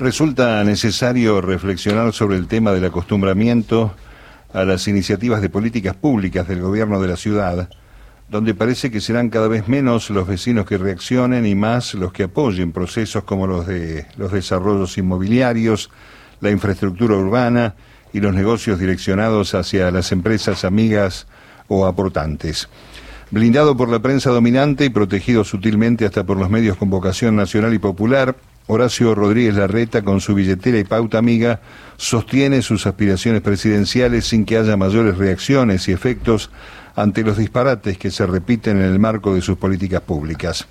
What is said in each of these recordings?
Resulta necesario reflexionar sobre el tema del acostumbramiento a las iniciativas de políticas públicas del gobierno de la ciudad, donde parece que serán cada vez menos los vecinos que reaccionen y más los que apoyen procesos como los de los desarrollos inmobiliarios, la infraestructura urbana y los negocios direccionados hacia las empresas amigas o aportantes. Blindado por la prensa dominante y protegido sutilmente hasta por los medios con vocación nacional y popular, Horacio Rodríguez Larreta, con su billetera y pauta amiga, sostiene sus aspiraciones presidenciales sin que haya mayores reacciones y efectos ante los disparates que se repiten en el marco de sus políticas públicas.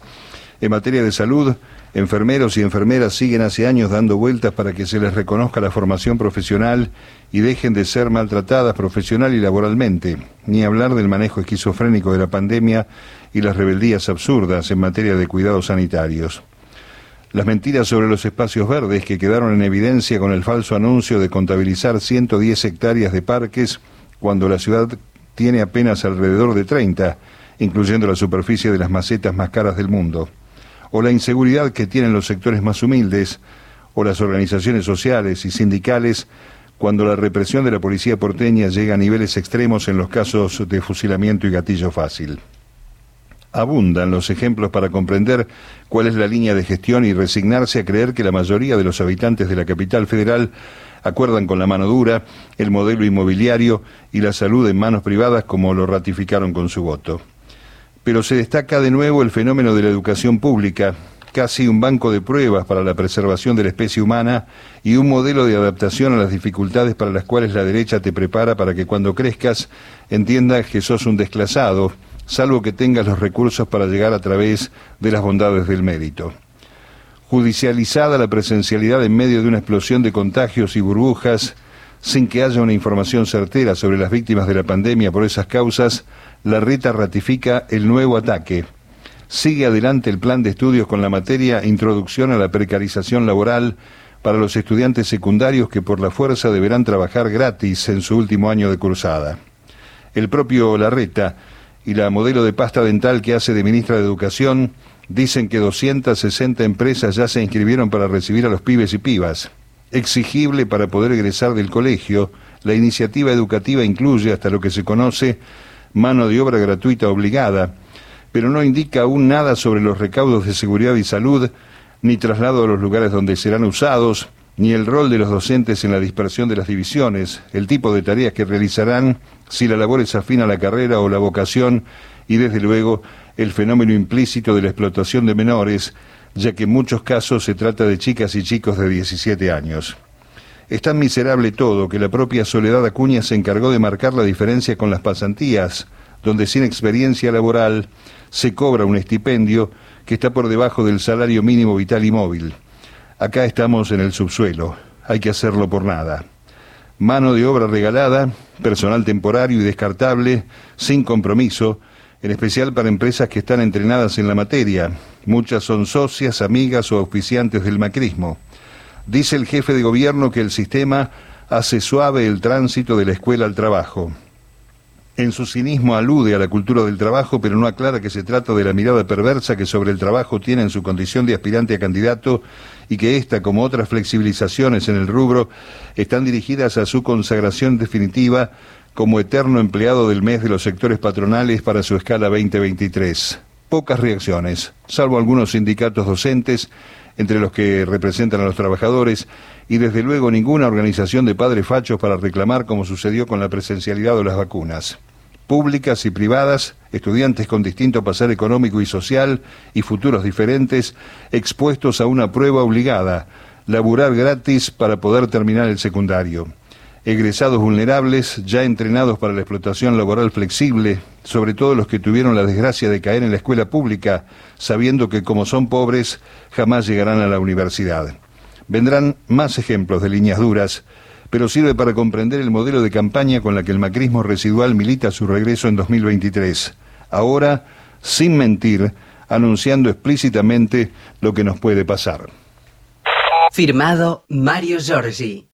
En materia de salud, enfermeros y enfermeras siguen hace años dando vueltas para que se les reconozca la formación profesional y dejen de ser maltratadas profesional y laboralmente, ni hablar del manejo esquizofrénico de la pandemia y las rebeldías absurdas en materia de cuidados sanitarios. Las mentiras sobre los espacios verdes que quedaron en evidencia con el falso anuncio de contabilizar 110 hectáreas de parques cuando la ciudad tiene apenas alrededor de 30, incluyendo la superficie de las macetas más caras del mundo. O la inseguridad que tienen los sectores más humildes, o las organizaciones sociales y sindicales cuando la represión de la policía porteña llega a niveles extremos en los casos de fusilamiento y gatillo fácil abundan los ejemplos para comprender cuál es la línea de gestión y resignarse a creer que la mayoría de los habitantes de la capital federal acuerdan con la mano dura el modelo inmobiliario y la salud en manos privadas como lo ratificaron con su voto. Pero se destaca de nuevo el fenómeno de la educación pública, casi un banco de pruebas para la preservación de la especie humana y un modelo de adaptación a las dificultades para las cuales la derecha te prepara para que cuando crezcas entiendas que sos un desclasado, salvo que tengas los recursos para llegar a través de las bondades del mérito. Judicializada la presencialidad en medio de una explosión de contagios y burbujas, sin que haya una información certera sobre las víctimas de la pandemia por esas causas, la RETA ratifica el nuevo ataque. Sigue adelante el plan de estudios con la materia Introducción a la precarización laboral para los estudiantes secundarios que por la fuerza deberán trabajar gratis en su último año de cursada. El propio Larreta y la modelo de pasta dental que hace de ministra de Educación, dicen que 260 empresas ya se inscribieron para recibir a los pibes y pibas. Exigible para poder egresar del colegio, la iniciativa educativa incluye hasta lo que se conoce mano de obra gratuita obligada, pero no indica aún nada sobre los recaudos de seguridad y salud, ni traslado a los lugares donde serán usados, ni el rol de los docentes en la dispersión de las divisiones, el tipo de tareas que realizarán, si la labor es afín a la carrera o la vocación, y desde luego el fenómeno implícito de la explotación de menores, ya que en muchos casos se trata de chicas y chicos de 17 años. Es tan miserable todo que la propia Soledad Acuña se encargó de marcar la diferencia con las pasantías, donde sin experiencia laboral se cobra un estipendio que está por debajo del salario mínimo vital y móvil. Acá estamos en el subsuelo, hay que hacerlo por nada. Mano de obra regalada, personal temporario y descartable, sin compromiso, en especial para empresas que están entrenadas en la materia. Muchas son socias, amigas o auspiciantes del macrismo. Dice el jefe de gobierno que el sistema hace suave el tránsito de la escuela al trabajo. En su cinismo alude a la cultura del trabajo, pero no aclara que se trata de la mirada perversa que sobre el trabajo tiene en su condición de aspirante a candidato y que esta, como otras flexibilizaciones en el rubro, están dirigidas a su consagración definitiva como eterno empleado del mes de los sectores patronales para su escala 2023. Pocas reacciones, salvo algunos sindicatos docentes, entre los que representan a los trabajadores, y desde luego ninguna organización de padres fachos para reclamar como sucedió con la presencialidad de las vacunas públicas y privadas, estudiantes con distinto pasar económico y social y futuros diferentes, expuestos a una prueba obligada, laburar gratis para poder terminar el secundario. Egresados vulnerables, ya entrenados para la explotación laboral flexible, sobre todo los que tuvieron la desgracia de caer en la escuela pública, sabiendo que como son pobres, jamás llegarán a la universidad. Vendrán más ejemplos de líneas duras, pero sirve para comprender el modelo de campaña con la que el macrismo residual milita su regreso en 2023. Ahora, sin mentir, anunciando explícitamente lo que nos puede pasar. Firmado Mario Giorgi.